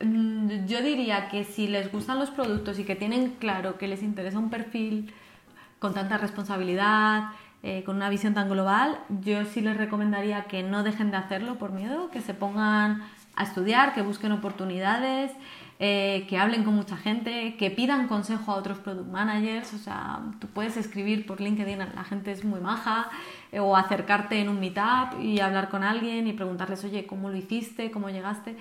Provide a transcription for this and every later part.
Mm, Yo diría que si les gustan los productos y que tienen claro que les interesa un perfil con tanta responsabilidad, eh, con una visión tan global, yo sí les recomendaría que no dejen de hacerlo por miedo, que se pongan a estudiar, que busquen oportunidades, eh, que hablen con mucha gente, que pidan consejo a otros product managers. O sea, tú puedes escribir por LinkedIn, la gente es muy maja, eh, o acercarte en un meetup y hablar con alguien y preguntarles, oye, ¿cómo lo hiciste? ¿Cómo llegaste?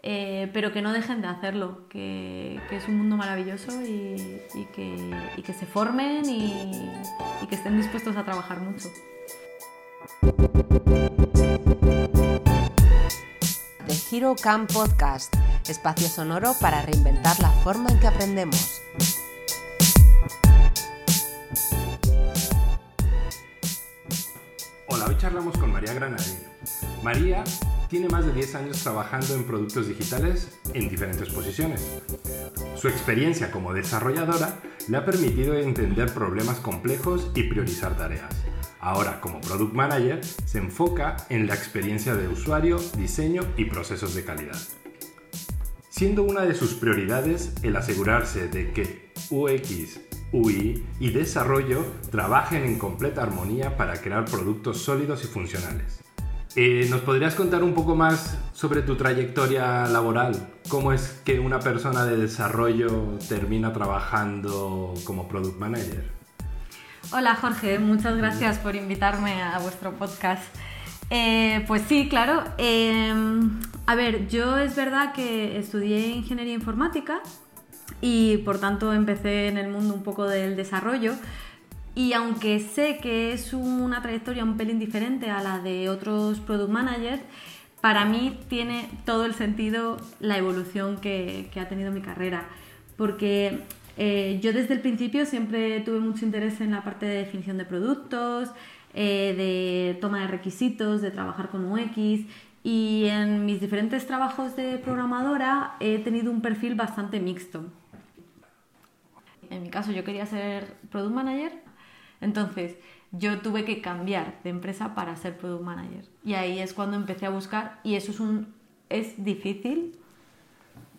Eh, pero que no dejen de hacerlo, que, que es un mundo maravilloso y, y que, y que se formen y, y que estén dispuestos a trabajar mucho. The Hero Camp Podcast, espacio sonoro para reinventar la forma en que aprendemos. Hola, hoy charlamos con María Granadino. María tiene más de 10 años trabajando en productos digitales en diferentes posiciones. Su experiencia como desarrolladora le ha permitido entender problemas complejos y priorizar tareas. Ahora, como Product Manager, se enfoca en la experiencia de usuario, diseño y procesos de calidad. Siendo una de sus prioridades el asegurarse de que UX, UI y desarrollo trabajen en completa armonía para crear productos sólidos y funcionales. Eh, ¿Nos podrías contar un poco más sobre tu trayectoria laboral? ¿Cómo es que una persona de desarrollo termina trabajando como Product Manager? Hola Jorge, muchas gracias por invitarme a vuestro podcast. Eh, pues sí, claro. eh, a ver, yo es verdad que estudié ingeniería informática y por tanto empecé en el mundo un poco del desarrollo. Y aunque sé que es una trayectoria un pelín diferente a la de otros product managers, para mí tiene todo el sentido la evolución que, ha tenido mi carrera. Porque eh, yo desde el principio siempre tuve mucho interés en la parte de definición de productos, eh, de toma de requisitos, de trabajar con UX y en mis diferentes trabajos de programadora he tenido un perfil bastante mixto. En mi caso yo quería ser product manager, entonces yo tuve que cambiar de empresa para ser product manager. Y ahí es cuando empecé a buscar y eso es, un, es difícil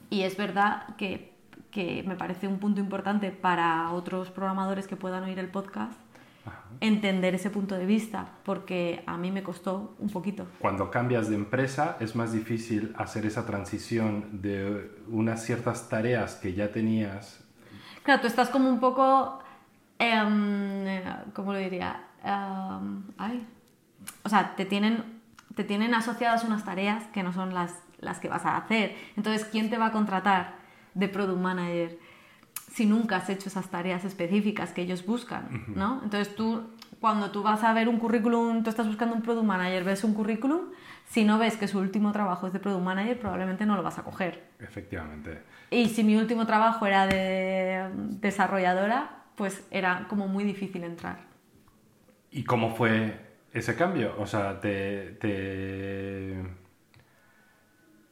y es verdad que, que me parece un punto importante para otros programadores que puedan oír el podcast entender ese punto de vista, porque a mí me costó un poquito. Cuando cambias de empresa es más difícil hacer esa transición de unas ciertas tareas que ya tenías. Claro, tú estás como un poco, em, ¿cómo lo diría? Em, ay. O sea, te tienen, te tienen asociadas unas tareas que no son las, las que vas a hacer. Entonces, ¿quién te va a contratar de product manager? si nunca has hecho esas tareas específicas que ellos buscan, ¿no? Entonces tú, cuando tú vas a ver un currículum, tú estás buscando un product manager, ves un currículum, si no ves que su último trabajo es de product manager, probablemente no lo vas a coger. Efectivamente. Y si mi último trabajo era de desarrolladora, pues era como muy difícil entrar. ¿Y cómo fue ese cambio? O sea, te, te,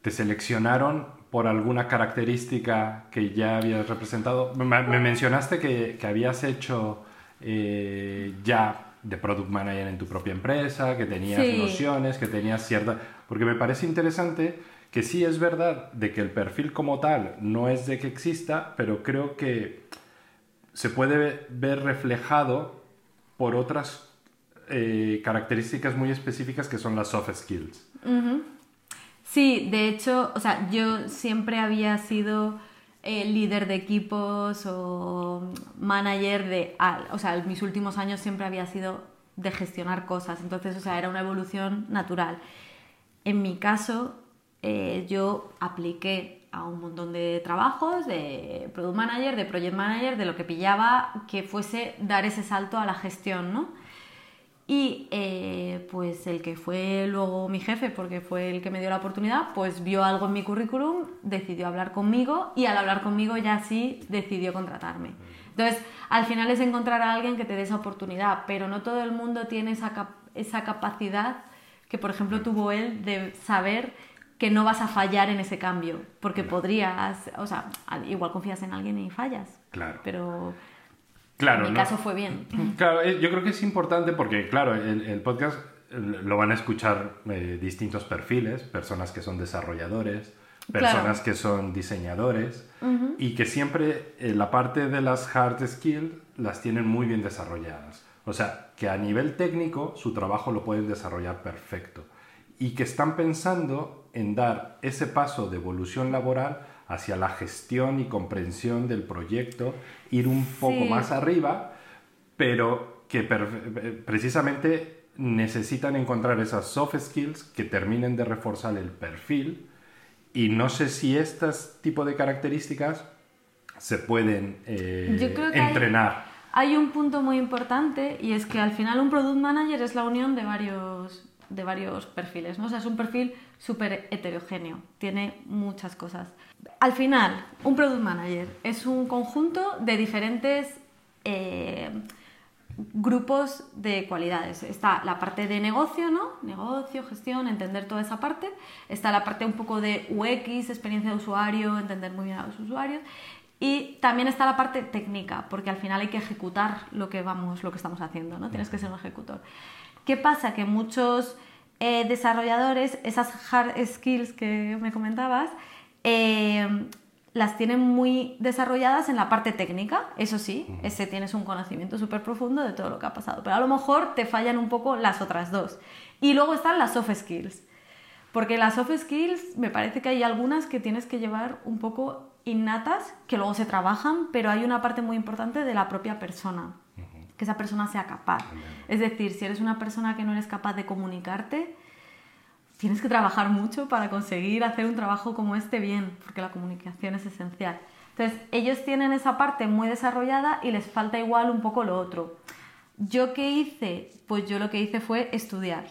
te seleccionaron por alguna característica que ya habías representado. Me, me mencionaste que, que, habías hecho eh, ya de product manager en tu propia empresa, que tenías Sí. nociones, que tenías cierta... Porque me parece interesante que sí es verdad de que el perfil como tal no es de que exista, pero creo que se puede ver reflejado por otras eh, características muy específicas que son las soft skills. Sí, de hecho, o sea, yo siempre había sido eh, líder de equipos o manager de, o sea, mis últimos años siempre había sido de gestionar cosas, entonces, o sea, era una evolución natural. En mi caso, eh, yo apliqué a un montón de trabajos, de product manager, de project manager, de lo que pillaba que fuese dar ese salto a la gestión, ¿no? Y eh, pues el que fue luego mi jefe, porque fue el que me dio la oportunidad, pues vio algo en mi currículum, decidió hablar conmigo y al hablar conmigo ya sí decidió contratarme. Entonces, al final es encontrar a alguien que te dé esa oportunidad, pero no todo el mundo tiene esa, cap esa capacidad que, por ejemplo, tuvo él de saber que no vas a fallar en ese cambio, porque podrías, o sea, igual confías en alguien y fallas. Claro. Pero Claro, en mi ¿no? caso fue bien. Claro, eh, yo creo que es importante porque, claro, el, el podcast eh, lo van a escuchar eh, distintos perfiles, personas que son desarrolladores, personas que son diseñadores y que siempre eh, la parte de las hard skills las tienen muy bien desarrolladas. O sea, que a nivel técnico su trabajo lo pueden desarrollar perfecto y que están pensando en dar ese paso de evolución laboral hacia la gestión y comprensión del proyecto, ir un poco más arriba, pero que precisamente necesitan encontrar esas soft skills que terminen de reforzar el perfil y no sé si estas tipo de características se pueden eh, entrenar. Hay, hay, un punto muy importante y es que al final un product manager es la unión de varios, de varios perfiles, ¿no? O sea, es un perfil súper heterogéneo, tiene muchas cosas. Al final, un product manager es un conjunto de diferentes eh, grupos de cualidades. Está la parte de negocio, ¿no? Negocio, gestión, entender toda esa parte. Está la parte un poco de UX, experiencia de usuario, entender muy bien a los usuarios. Y también está la parte técnica, porque al final hay que ejecutar lo que vamos, lo que estamos haciendo, ¿no? Tienes que ser un ejecutor. ¿Qué pasa? Que muchos eh, desarrolladores, esas hard skills que me comentabas, eh, las tienen muy desarrolladas en la parte técnica, eso sí, ese tienes un conocimiento súper profundo de todo lo que ha pasado, pero a lo mejor te fallan un poco las otras dos. Y luego están las soft skills, porque las soft skills me parece que hay algunas que tienes que llevar un poco innatas, que luego se trabajan, pero hay una parte muy importante de la propia persona que esa persona sea capaz. Es decir, si eres una persona que no eres capaz de comunicarte, tienes que trabajar mucho para conseguir hacer un trabajo como este bien, porque la comunicación es esencial. Entonces, ellos tienen esa parte muy desarrollada y les falta igual un poco lo otro. ¿Yo qué hice? Pues yo lo que hice fue estudiar.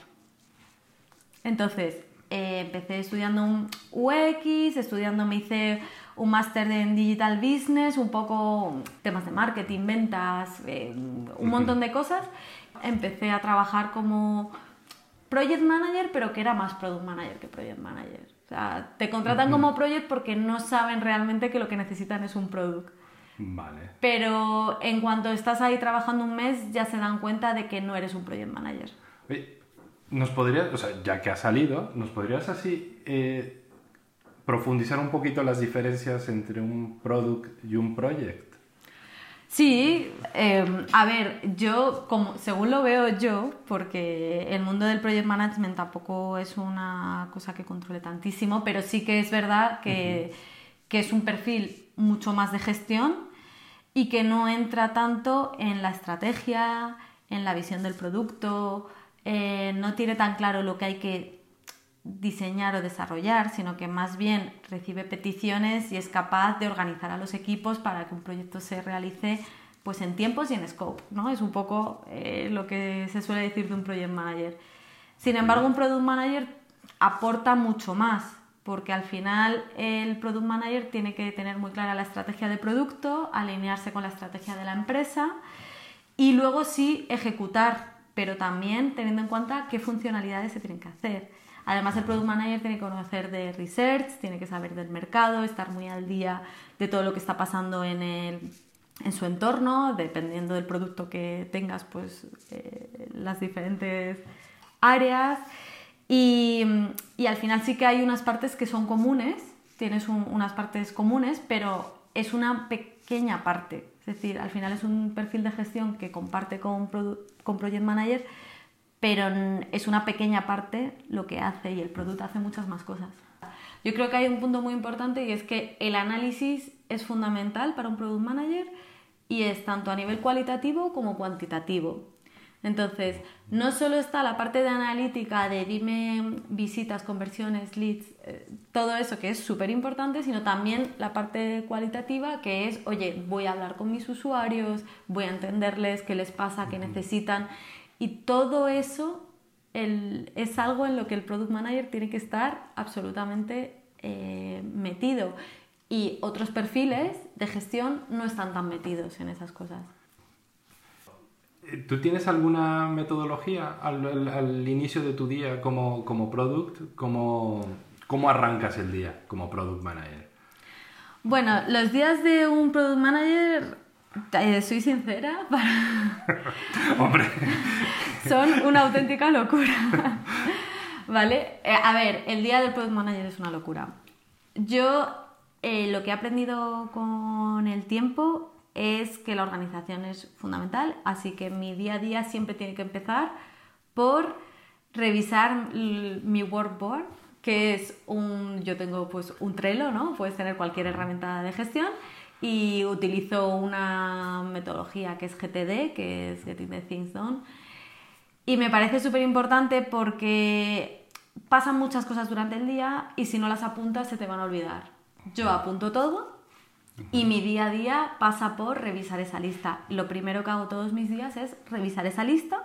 Entonces, eh, empecé estudiando un UX, estudiando me hice un máster en Digital Business, un poco temas de marketing, ventas, eh, un montón de cosas. Empecé a trabajar como project manager, pero que era más product manager que project manager. O sea, te contratan como project porque no saben realmente que lo que necesitan es un product. Vale. Pero en cuanto estás ahí trabajando un mes, ya se dan cuenta de que no eres un project manager. nos podrías, o sea, ya que ha salido, ¿nos podrías así eh, profundizar un poquito las diferencias entre un product y un project. Sí, em, a ver, yo, como, según lo veo yo, porque el mundo del project management tampoco es una cosa que controle tantísimo, pero sí que es verdad que, que es un perfil mucho más de gestión y que no entra tanto en la estrategia, en la visión del producto, eh, no tiene tan claro lo que hay que diseñar o desarrollar, sino que más bien recibe peticiones y es capaz de organizar a los equipos para que un proyecto se realice pues en tiempos y en scope, ¿no? Es un poco eh, lo que se suele decir de un project manager. Sin embargo, un product manager aporta mucho más, porque al final el product manager tiene que tener muy clara la estrategia de producto, alinearse con la estrategia de la empresa y luego sí ejecutar, pero también teniendo en cuenta qué funcionalidades se tienen que hacer. Además, el product manager tiene que conocer de research, tiene que saber del mercado, estar muy al día de todo lo que está pasando en, el, en su entorno, dependiendo del producto que tengas, pues eh, las diferentes áreas. Y, y, al final sí que hay unas partes que son comunes, tienes unas partes comunes, pero es una pequeña parte. Es decir, al final es un perfil de gestión que comparte con, con Project Manager, pero es una pequeña parte lo que hace y el producto hace muchas más cosas. Yo creo que hay un punto muy importante y es que el análisis es fundamental para un product manager y es tanto a nivel cualitativo como cuantitativo. Entonces, no solo está la parte de analítica de dime visitas, conversiones, leads, eh, todo eso que es súper importante, sino también la parte cualitativa que es, oye, voy a hablar con mis usuarios, voy a entenderles qué les pasa, qué necesitan y todo eso es algo en lo que el product manager tiene que estar absolutamente eh, metido. Y otros perfiles de gestión no están tan metidos en esas cosas. ¿Tú tienes alguna metodología al, inicio de tu día como, como product? ¿Cómo, ¿Cómo arrancas el día como product manager? Bueno, los días de un product manager eh, soy sincera, Hombre. son una auténtica locura. ¿Vale? Eh, a ver, el día del Product Manager es una locura. yo eh, lo que he aprendido con el tiempo es que la organización es fundamental, así que mi día a día siempre tiene que empezar por revisar mi workboard, que es un, yo tengo pues un Trello, ¿no? Puedes tener cualquier herramienta de gestión y utilizo una metodología que es GTD, que es Getting the Things Done. Y me parece súper importante porque pasan muchas cosas durante el día y si no las apuntas se te van a olvidar. Yo apunto todo y mi día a día pasa por revisar esa lista. Lo primero que hago todos mis días es revisar esa lista,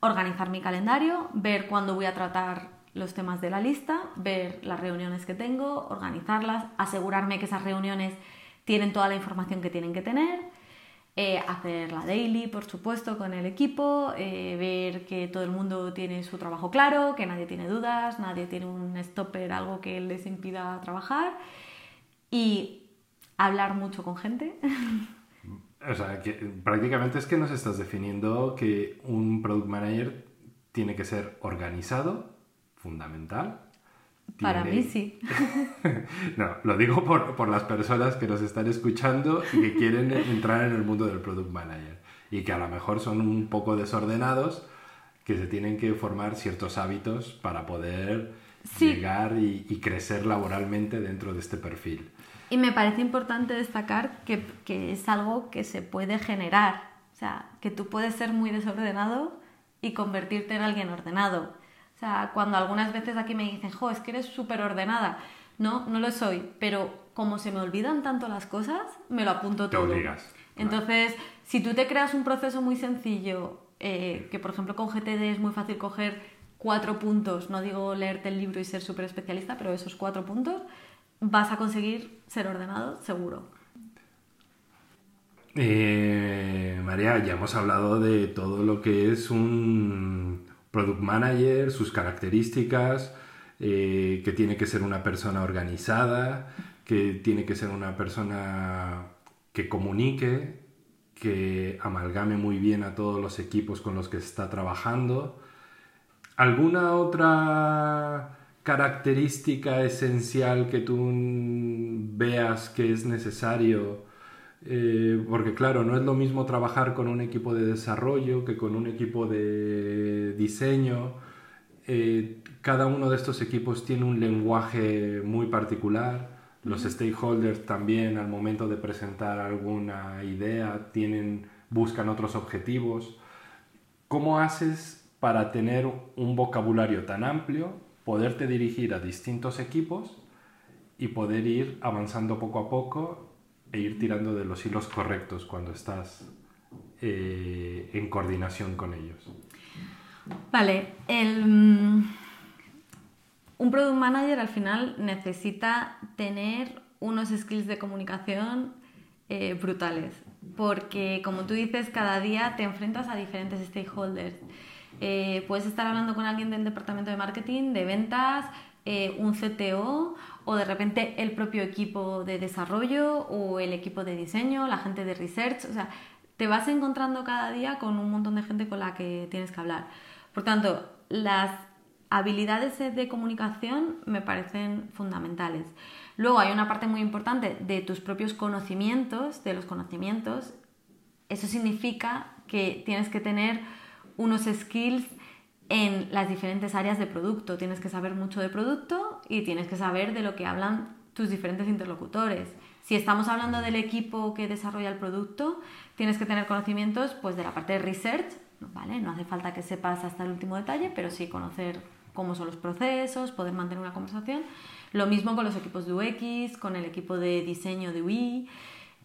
organizar mi calendario, ver cuándo voy a tratar los temas de la lista, ver las reuniones que tengo, organizarlas, asegurarme que esas reuniones tienen toda la información que tienen que tener, eh, hacer la daily, por supuesto, con el equipo, eh, ver que todo el mundo tiene su trabajo claro, que nadie tiene dudas, nadie tiene un stopper, algo que les impida trabajar y hablar mucho con gente. O sea, que prácticamente es que nos estás definiendo que un product manager tiene que ser organizado, fundamental. Para mí sí. no, lo digo por, por, las personas que nos están escuchando y que quieren entrar en el mundo del product manager y que a lo mejor son un poco desordenados, que se tienen que formar ciertos hábitos para poder llegar y, y, crecer laboralmente dentro de este perfil. Y me parece importante destacar que, que es algo que se puede generar, o sea, que tú puedes ser muy desordenado y convertirte en alguien ordenado o sea, cuando algunas veces aquí me dicen, jo, es que eres súper ordenada. No, no lo soy, pero como se me olvidan tanto las cosas, me lo apunto todo. Entonces, si tú te creas un proceso muy sencillo, eh, que por ejemplo con GTD es muy fácil coger cuatro puntos, no digo leerte el libro y ser súper especialista, pero esos cuatro puntos, vas a conseguir ser ordenado seguro. Eh, María, ya hemos hablado de todo lo que es un, product manager, sus características, eh, que tiene que ser una persona organizada, que tiene que ser una persona que comunique, que amalgame muy bien a todos los equipos con los que está trabajando. ¿Alguna otra característica esencial que tú veas que es necesario? Eh, porque claro, no es lo mismo trabajar con un equipo de desarrollo que con un equipo de diseño. Eh, cada uno de estos equipos tiene un lenguaje muy particular. Los stakeholders también al momento de presentar alguna idea tienen, buscan otros objetivos. ¿Cómo haces para tener un vocabulario tan amplio, poderte dirigir a distintos equipos y poder ir avanzando poco a poco e ir tirando de los hilos correctos cuando estás eh, en coordinación con ellos. Vale, mm, un product manager al final necesita tener unos skills de comunicación eh, brutales, porque como tú dices, cada día te enfrentas a diferentes stakeholders. Eh, puedes estar hablando con alguien del departamento de marketing, de ventas, un CTO o de repente el propio equipo de desarrollo o el equipo de diseño, la gente de research, o sea, te vas encontrando cada día con un montón de gente con la que tienes que hablar. Por tanto, las habilidades de comunicación me parecen fundamentales. Luego hay una parte muy importante de tus propios conocimientos, de los conocimientos. Eso significa que tienes que tener unos skills en las diferentes áreas de producto. Tienes que saber mucho de producto y tienes que saber de lo que hablan tus diferentes interlocutores. Si estamos hablando del equipo que desarrolla el producto, tienes que tener conocimientos pues, de la parte de research, ¿vale? No hace falta que sepas hasta el último detalle, pero sí conocer cómo son los procesos, poder mantener una conversación. Lo mismo con los equipos de UX, con el equipo de diseño de UI.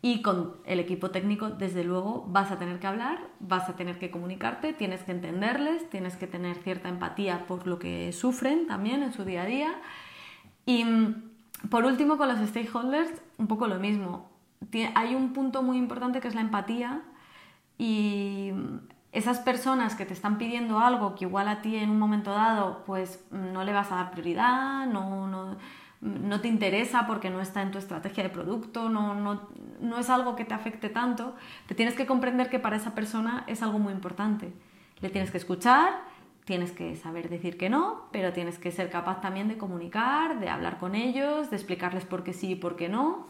Y con el equipo técnico, desde luego, vas a tener que hablar, vas a tener que comunicarte, tienes que entenderles, tienes que tener cierta empatía por lo que sufren también en su día a día. Y mm, por último, con los stakeholders, un poco lo mismo. Hay un punto muy importante que es la empatía y mm, esas personas que te están pidiendo algo que igual a ti en un momento dado pues no le vas a dar prioridad, no, no no te interesa porque no está en tu estrategia de producto, no, no, es algo que te afecte tanto, te tienes que comprender que para esa persona es algo muy importante. Le tienes que escuchar, tienes que saber decir que no, pero tienes que ser capaz también de comunicar, de hablar con ellos, de explicarles por qué sí y por qué no.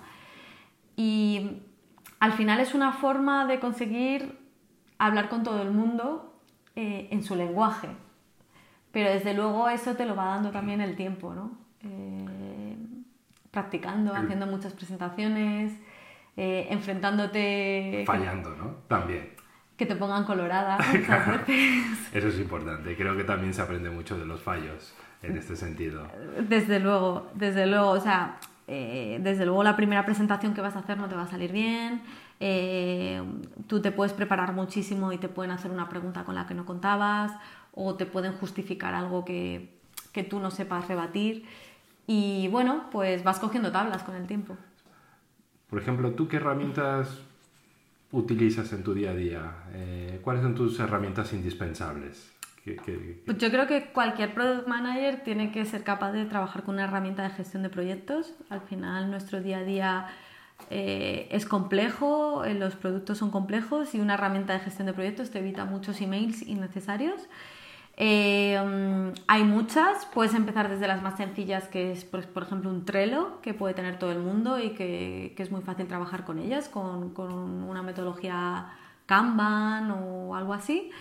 Y al final es una forma de conseguir hablar con todo el mundo eh, en su lenguaje. Pero desde luego eso te lo va dando también el tiempo, ¿no? Eh, practicando, haciendo muchas presentaciones, eh, enfrentándote... Fallando, ¿no? También. Que te pongan colorada muchas veces. Eso es importante. Creo que también se aprende mucho de los fallos en este sentido. Desde luego, desde luego. O sea, eh, desde luego la primera presentación que vas a hacer no te va a salir bien. Eh, tú te puedes preparar muchísimo y te pueden hacer una pregunta con la que no contabas o te pueden justificar algo que, que tú no sepas rebatir. Y bueno, pues vas cogiendo tablas con el tiempo. Por ejemplo, ¿tú qué herramientas utilizas en tu día a día? Eh, ¿Cuáles son tus herramientas indispensables? Pues yo creo que cualquier product manager tiene que ser capaz de trabajar con una herramienta de gestión de proyectos. Al final nuestro día a día eh, es complejo, eh, los productos son complejos y una herramienta de gestión de proyectos te evita muchos emails innecesarios. Mm, hay muchas, puedes empezar desde las más sencillas, que es por, ejemplo un Trello, que puede tener todo el mundo y que, es muy fácil trabajar con ellas, con, con, una metodología Kanban o algo así.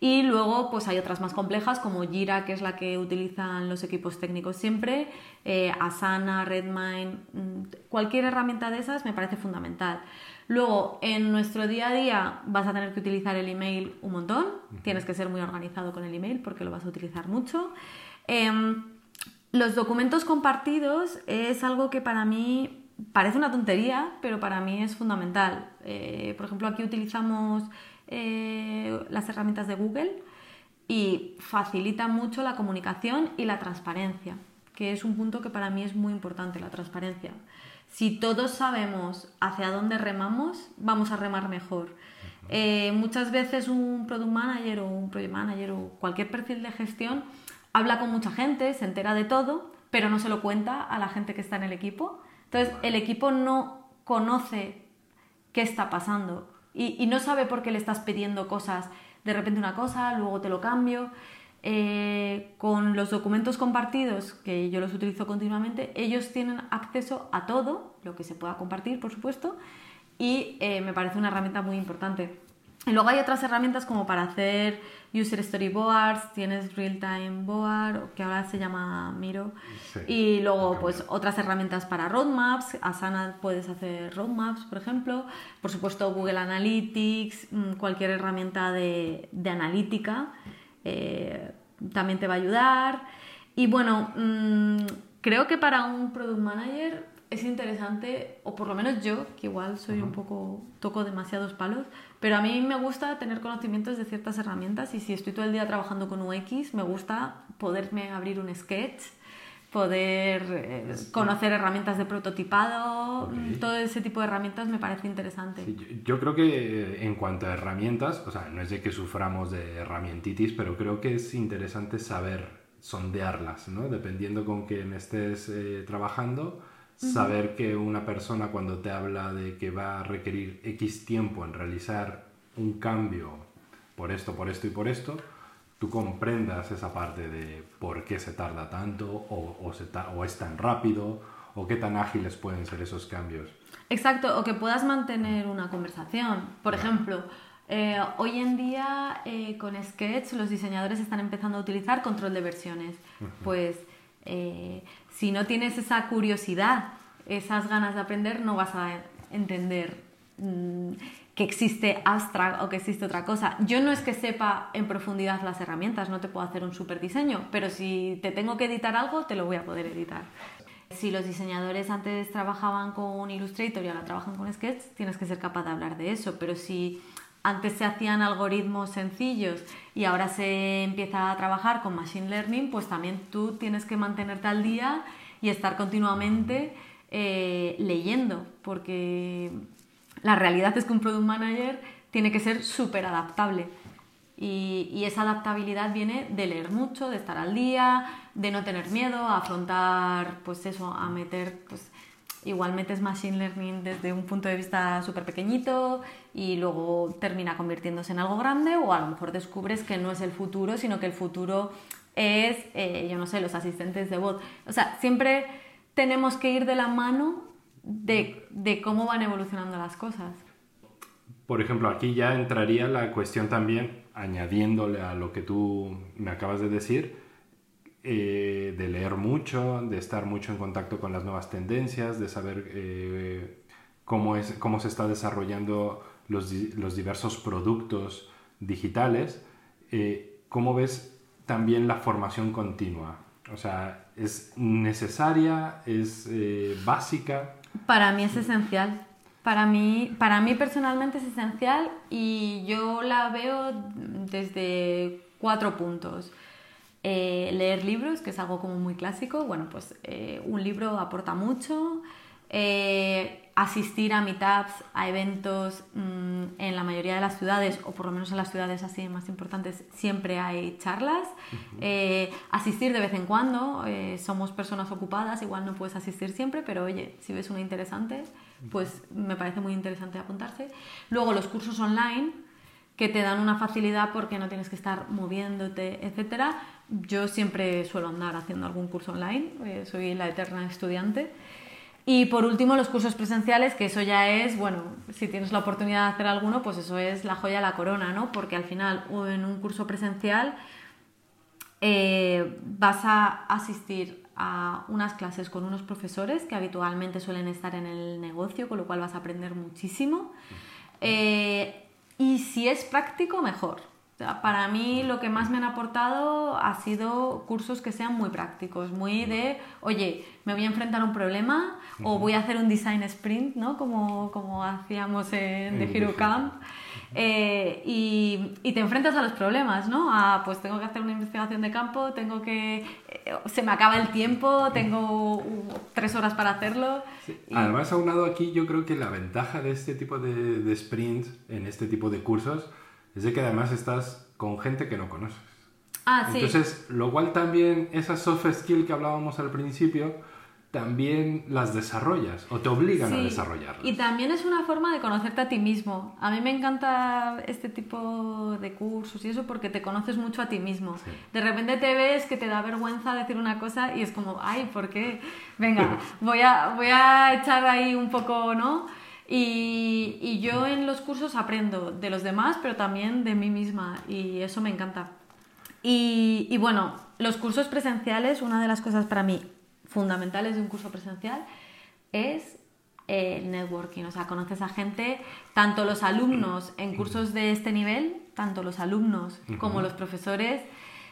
Y luego pues hay otras más complejas como Jira, que es la que utilizan los equipos técnicos siempre, eh, Asana, Redmine, mm, cualquier herramienta de esas me parece fundamental. Luego, en nuestro día a día vas a tener que utilizar el email un montón, tienes que ser muy organizado con el email porque lo vas a utilizar mucho. Em, los documentos compartidos es algo que para mí parece una tontería, pero para mí es fundamental. Eh, por ejemplo, aquí utilizamos eh, las herramientas de Google y facilita mucho la comunicación y la transparencia, que es un punto que para mí es muy importante, la transparencia. Si todos sabemos hacia dónde remamos, vamos a remar mejor. Eh, muchas veces un product manager o un project manager o cualquier perfil de gestión habla con mucha gente, se entera de todo, pero no se lo cuenta a la gente que está en el equipo. Entonces, el equipo no conoce qué está pasando y, no sabe por qué le estás pidiendo cosas, de repente una cosa, luego te lo cambio. Eh, con los documentos compartidos, que yo los utilizo continuamente, ellos tienen acceso a todo, lo que se pueda compartir, por supuesto, y eh, me parece una herramienta muy importante. Y luego hay otras herramientas como para hacer user storyboards, tienes real time board, que ahora se llama Miro, y luego pues otras herramientas para roadmaps, Asana puedes hacer roadmaps, por ejemplo, por supuesto Google Analytics, mm, cualquier herramienta de, analítica eh, también te va a ayudar. Y bueno, mm, creo que para un product manager es interesante, o por lo menos yo, que igual soy un poco, toco demasiados palos, pero a mí me gusta tener conocimientos de ciertas herramientas y si estoy todo el día trabajando con UX, me gusta poderme abrir un sketch, poder eh, conocer herramientas de prototipado, todo ese tipo de herramientas me parece interesante. yo, creo que eh, en cuanto a herramientas, o sea, no es de que suframos de herramientitis, pero creo que es interesante saber sondearlas, ¿no? Dependiendo con quién estés eh, trabajando saber que una persona cuando te habla de que va a requerir X tiempo en realizar un cambio por esto, por esto y por esto, tú comprendas esa parte de por qué se tarda tanto o, o, es tan rápido o qué tan ágiles pueden ser esos cambios. Exacto, o que puedas mantener una conversación. Por ejemplo, eh, hoy en día eh, con Sketch los diseñadores están empezando a utilizar control de versiones. Pues eh, si no tienes esa curiosidad, esas ganas de aprender, no vas a entender mm, que existe Abstract o que existe otra cosa. Yo no es que sepa en profundidad las herramientas, no te puedo hacer un super diseño, pero si te tengo que editar algo, te lo voy a poder editar. Si los diseñadores antes trabajaban con Illustrator y ahora trabajan con Sketch, tienes que ser capaz de hablar de eso, pero si antes se hacían algoritmos sencillos y ahora se empieza a trabajar con Machine Learning, pues también tú tienes que mantenerte al día y estar continuamente eh, leyendo, porque la realidad es que un Product Manager tiene que ser súper adaptable. Y, esa adaptabilidad viene de leer mucho, de estar al día, de no tener miedo, a afrontar, pues eso, a meter, pues igual metes machine learning desde un punto de vista súper pequeñito y luego termina convirtiéndose en algo grande o a lo mejor descubres que no es el futuro, sino que el futuro es, eh, yo no sé, los asistentes de voz. O sea, siempre tenemos que ir de la mano de, de cómo van evolucionando las cosas. Por ejemplo, aquí ya entraría la cuestión también, añadiéndole a lo que tú me acabas de decir, eh, de leer mucho, de estar mucho en contacto con las nuevas tendencias, de saber eh, cómo, es, cómo se está desarrollando los, los diversos productos digitales. Eh, ¿Cómo ves también la formación continua? O sea, ¿es necesaria? ¿Es básica? Para mí es esencial. Para mí, para mí personalmente es esencial y yo la veo desde cuatro puntos. Eh, leer libros, que es algo como muy clásico, bueno, pues eh, un libro aporta mucho. Eh, asistir a meetups, a eventos mm, en la mayoría de las ciudades, o por lo menos en las ciudades así más importantes, siempre hay charlas. asistir de vez en cuando, somos personas ocupadas, igual no puedes asistir siempre, pero oye, si ves una interesante, pues me parece muy interesante apuntarse. Luego los cursos online, que te dan una facilidad porque no tienes que estar moviéndote, etc. Yo siempre suelo andar haciendo algún curso online, eh, soy la eterna estudiante. Y por último, los cursos presenciales, que eso ya es, bueno, si tienes la oportunidad de hacer alguno, pues eso es la joya de la corona, ¿no? Porque al final, en un curso presencial, eh, vas a asistir a unas clases con unos profesores que habitualmente suelen estar en el negocio, con lo cual vas a aprender muchísimo. Eh, y si es práctico, mejor. Para mí lo que más me han aportado ha sido cursos que sean muy prácticos, muy de, oye, me voy a enfrentar a un problema o voy a hacer un design sprint, ¿no? Como, como hacíamos en The Hero Camp. Eh, y, y, te enfrentas a los problemas, ¿no? A, pues tengo que hacer una investigación de campo, tengo que... Eh, se me acaba el tiempo, tengo tres horas para hacerlo. Además, aunado aquí, yo creo que la ventaja de este tipo de, de sprints, en este tipo de cursos, es de que además estás con gente que no conoces. Ah, sí. Entonces, lo cual también, esa soft skill que hablábamos al principio, también las desarrollas o te obligan a desarrollarlas. Y también es una forma de conocerte a ti mismo. A mí me encanta este tipo de cursos y eso porque te conoces mucho a ti mismo. De repente te ves que te da vergüenza decir una cosa y es como, ay, ¿por qué? Venga, voy a, voy a echar ahí un poco, ¿no? Y, y yo en los cursos aprendo de los demás, pero también de mí misma y eso me encanta. Y, y bueno, los cursos presenciales, una de las cosas para mí fundamentales de un curso presencial es el networking, o sea, conoces a gente, tanto los alumnos en cursos de este nivel, tanto los alumnos como los profesores,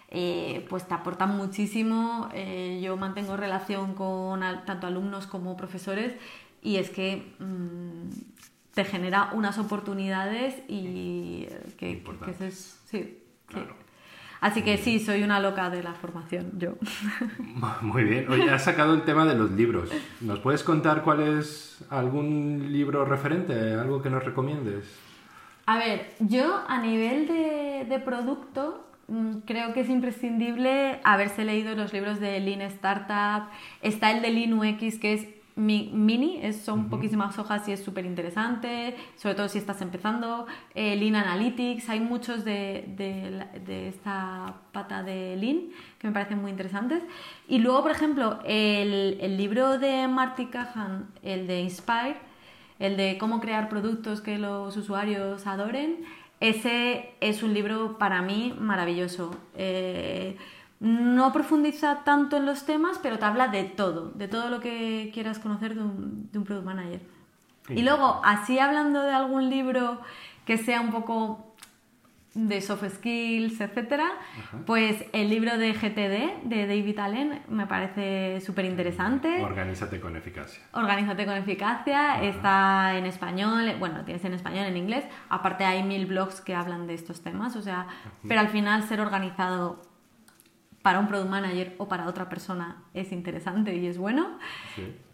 eh, pues te aportan muchísimo. Eh, yo mantengo relación con tanto alumnos como profesores y es que mm, te genera unas oportunidades y que, es, sí, Así que sí, soy una loca de la formación, yo. Muy bien. Oye, has sacado el tema de los libros. ¿Nos puedes contar cuál es algún libro referente, algo que nos recomiendes? A ver, yo a nivel de, de producto mm, creo que es imprescindible haberse leído los libros de Lean Startup. Está el de Lean UX, que es mini, es, son poquísimas hojas y es súper interesante, sobre todo si estás empezando. Eh, Lean Analytics, hay muchos de, de, esta pata de Lean que me parecen muy interesantes. Y luego, por ejemplo, el, el libro de Marty Cahan, el de Inspire, el de cómo crear productos que los usuarios adoren, ese es un libro para mí maravilloso. Eh, no profundiza tanto en los temas, pero te habla de todo, de todo lo que quieras conocer de un, de un product manager. Y luego, así hablando de algún libro que sea un poco de soft skills, etcétera, pues el libro de GTD de David Allen me parece súper interesante. Organízate con eficacia. Organízate con eficacia, está en español, bueno, tienes en español, en inglés, aparte hay mil blogs que hablan de estos temas, o sea, pero al final ser organizado para un product manager o para otra persona es interesante y es bueno.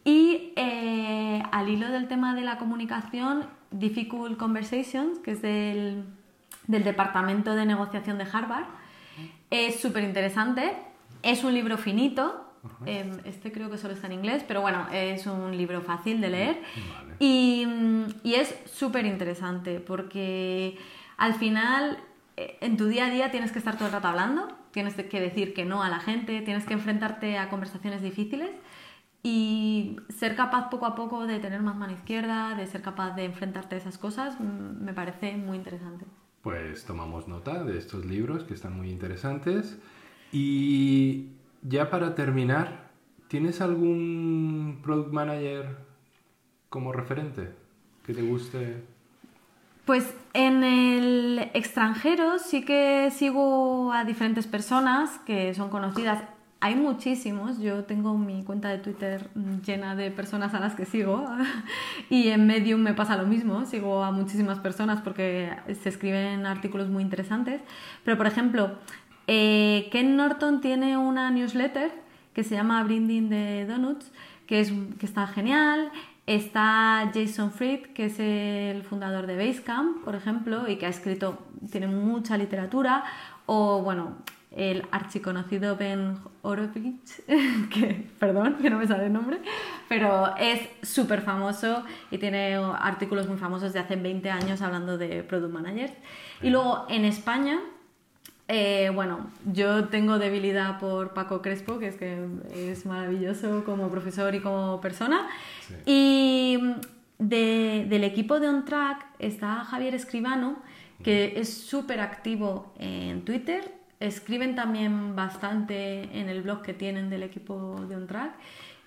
Y eh, al hilo del tema de la comunicación, Difficult Conversations, que es del, del Departamento de Negociación de Harvard, es súper interesante. Es un libro finito, Em, este creo que solo está en inglés, pero bueno, es un libro fácil de leer. Vale. Y, y es súper interesante porque al final en tu día a día tienes que estar todo el rato hablando, tienes que decir que no a la gente, tienes que enfrentarte a conversaciones difíciles y ser capaz poco a poco de tener más mano izquierda, de ser capaz de enfrentarte a esas cosas, mm, me parece muy interesante. Pues tomamos nota de estos libros que están muy interesantes. Y ya para terminar, ¿tienes algún product manager como referente que te guste? Pues en el extranjero sí que sigo a diferentes personas que son conocidas. Hay muchísimos, yo tengo mi cuenta de Twitter llena de personas a las que sigo y en Medium me pasa lo mismo, sigo a muchísimas personas porque se escriben artículos muy interesantes. Pero por ejemplo, eh, Ken Norton tiene una newsletter que se llama Brinding the Donuts, que, es, que está genial. Está Jason Fried, que es el fundador de Basecamp, por ejemplo, y que ha escrito, tiene mucha literatura. O, bueno, el archiconocido Ben Horowitz, que, perdón, que no me sale el nombre, pero es súper famoso y tiene artículos muy famosos de hace 20 años hablando de Product Managers. Y luego en España, eh, bueno, yo tengo debilidad por Paco Crespo, que es que es maravilloso como profesor y como persona. Sí. Y de- del equipo de On Track está Javier Escribano, que es súper activo en Twitter. Escriben también bastante en el blog que tienen del equipo de On Track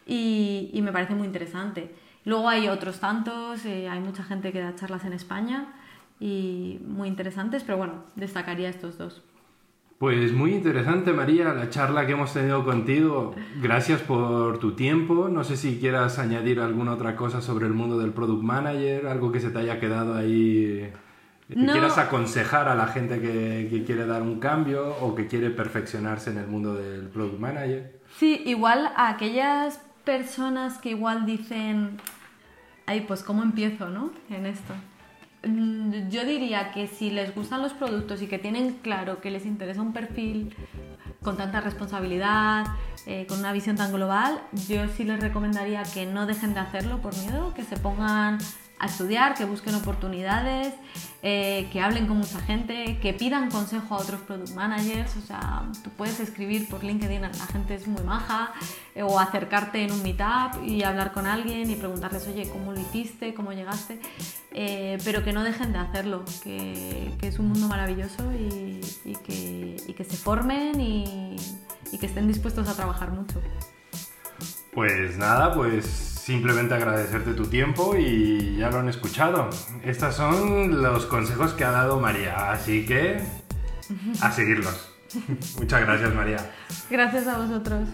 y, y me parece muy interesante. Luego hay otros tantos, eh, hay mucha gente que da charlas en España y muy interesantes, pero bueno, destacaría estos dos. Pues muy interesante, María, la charla que hemos tenido contigo. Gracias por tu tiempo. No sé si quieras añadir alguna otra cosa sobre el mundo del product manager, algo que se te haya quedado ahí, que No. quieras aconsejar a la gente que, que quiere dar un cambio o que quiere perfeccionarse en el mundo del product manager. Sí, igual a aquellas personas que igual dicen, ay, pues cómo empiezo, ¿no? En esto. Mm, Yo diría que si les gustan los productos y que tienen claro que les interesa un perfil con tanta responsabilidad, eh, con una visión tan global, yo sí les recomendaría que no dejen de hacerlo por miedo, que se pongan a estudiar, que busquen oportunidades, eh, que hablen con mucha gente, que pidan consejo a otros product managers. O sea, tú puedes escribir por LinkedIn, la gente es muy maja, eh, o acercarte en un meetup y hablar con alguien y preguntarles, oye, ¿cómo lo hiciste? ¿Cómo llegaste? Eh, pero que no dejen de hacerlo, que, es un mundo maravilloso y, que, se formen y que estén dispuestos a trabajar mucho. Pues nada, pues simplemente agradecerte tu tiempo y ya lo han escuchado. Estos son los consejos que ha dado María, así que a seguirlos. Muchas gracias, María. Gracias a vosotros.